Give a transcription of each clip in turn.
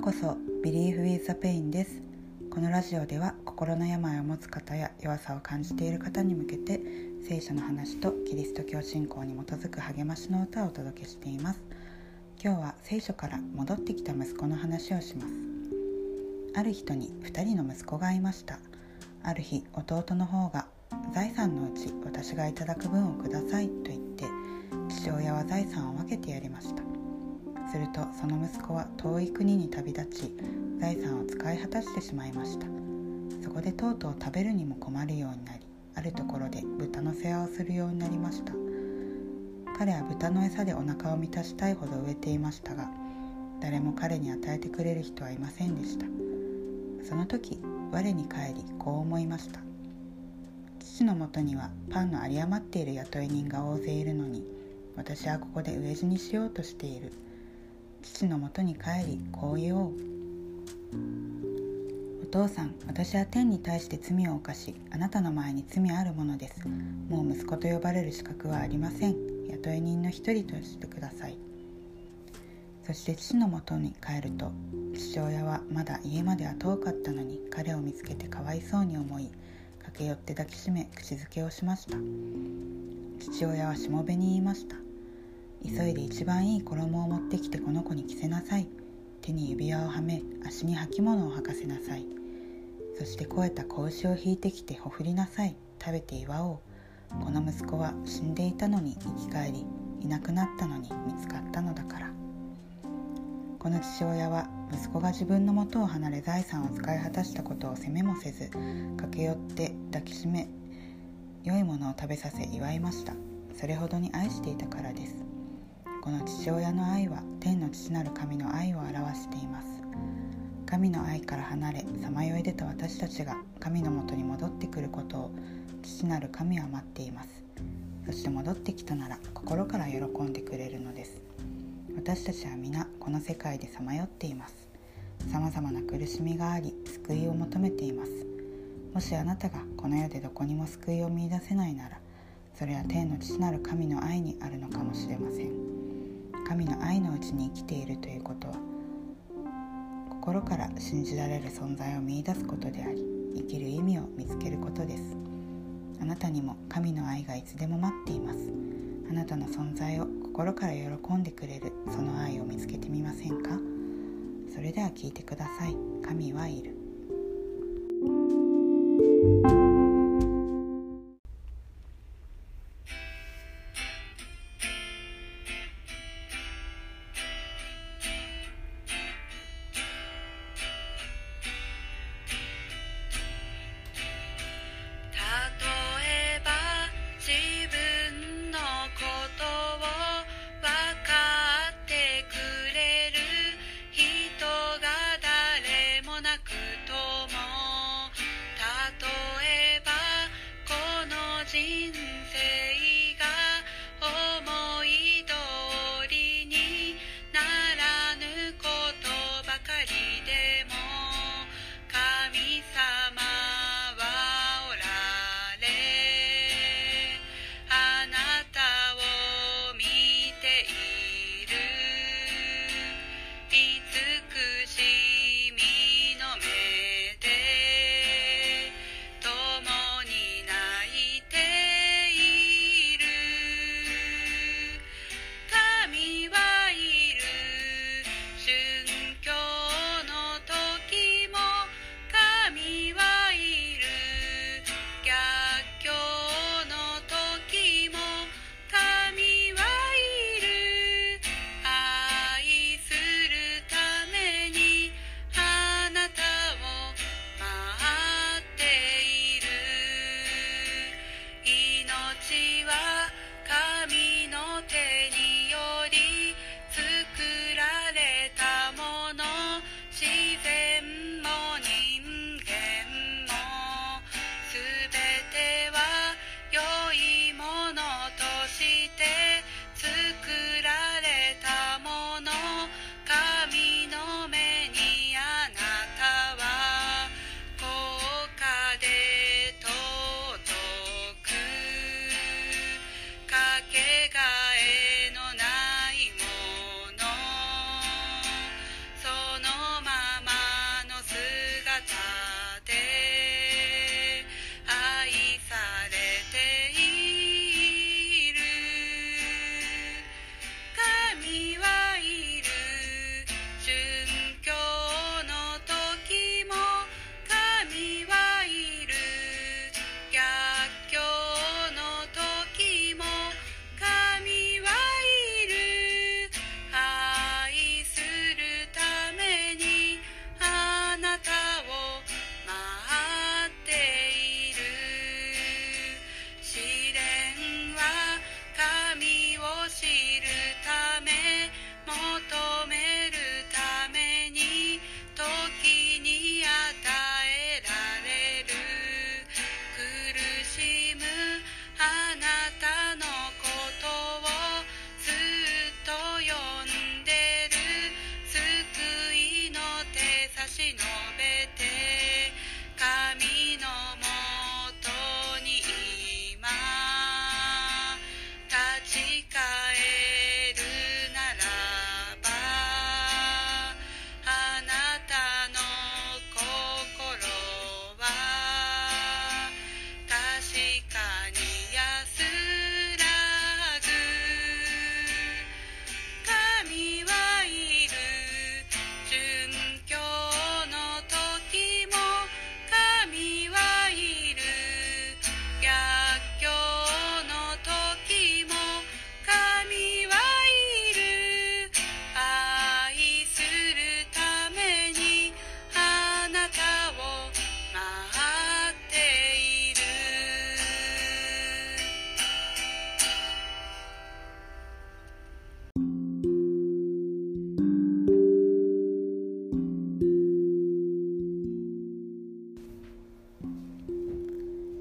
うこそ Believe with the Pain です。このラジオでは心の病を持つ方や弱さを感じている方に向けて聖書の話とキリスト教信仰に基づく励ましの歌をお届けしています。今日は聖書から戻ってきた息子の話をします。ある人に2人の息子がいました。ある日弟の方が財産のうち私がいただく分をくださいと言って父親は財産を分けてやりました。するとその息子は遠い国に旅立ち財産を使い果たしてしまいました。そこでとうとう食べるにも困るようになりあるところで豚の世話をするようになりました。彼は豚の餌でお腹を満たしたいほど飢えていましたが誰も彼に与えてくれる人はいませんでした。その時我に返りこう思いました。父のもとにはパンの有り余っている雇い人が大勢いるのに私はここで飢え死にしようとしている。父のもとに帰りこう言おう。お父さん私は天に対して罪を犯しあなたの前に罪あるものです。もう息子と呼ばれる資格はありません。雇い人の一人としてください。そして父のもとに帰ると父親はまだ家までは遠かったのに彼を見つけてかわいそうに思い駆け寄って抱きしめ口づけをしました。父親はしもべに言いました。急いで一番いい衣を持ってきてこの子に着せなさい。手に指輪をはめ足に履物を履かせなさい。そして肥えた子牛を引いてきてほふりなさい。食べて祝おう。この息子は死んでいたのに生き返りいなくなったのに見つかったのだから。この父親は息子が自分の元を離れ財産を使い果たしたことを責めもせず駆け寄って抱きしめ良いものを食べさせ祝いました。それほどに愛していたからです。この父親の愛は天の父なる神の愛を表しています。神の愛から離れさまよい出た私たちが神のもとに戻ってくることを父なる神は待っています。そして戻ってきたなら心から喜んでくれるのです。私たちは皆この世界でさまよっています。さまざまな苦しみがあり救いを求めています。もしあなたがこの世でどこにも救いを見いだせないならそれは天の父なる神の愛にあるのかもしれません。神の愛のうちに生きているということは心から信じられる存在を見いだすことであり生きる意味を見つけることです。あなたにも神の愛がいつでも待っています。あなたの存在を心から喜んでくれるその愛を見つけてみませんか？それでは聞いてください。神はいる。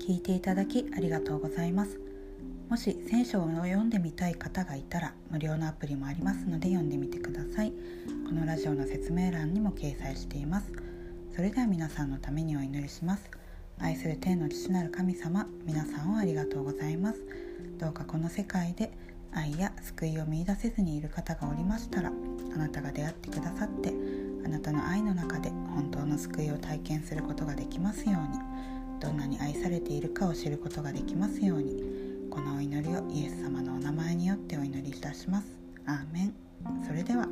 聞いていただきありがとうございます。もし聖書を読んでみたい方がいたら無料のアプリもありますので読んでみてください。このラジオの説明欄にも掲載しています。それでは皆さんのためにお祈りします。愛する天の父なる神様皆さんをありがとうございます。どうかこの世界で愛や救いを見いだせずにいる方がおりましたらあなたが出会ってくださってあなたの愛の中で本当の救いを体験することができますように。どんなに愛されているかを知ることができますように。このお祈りをイエス様のお名前によってお祈りいたします。アーメン。それでは。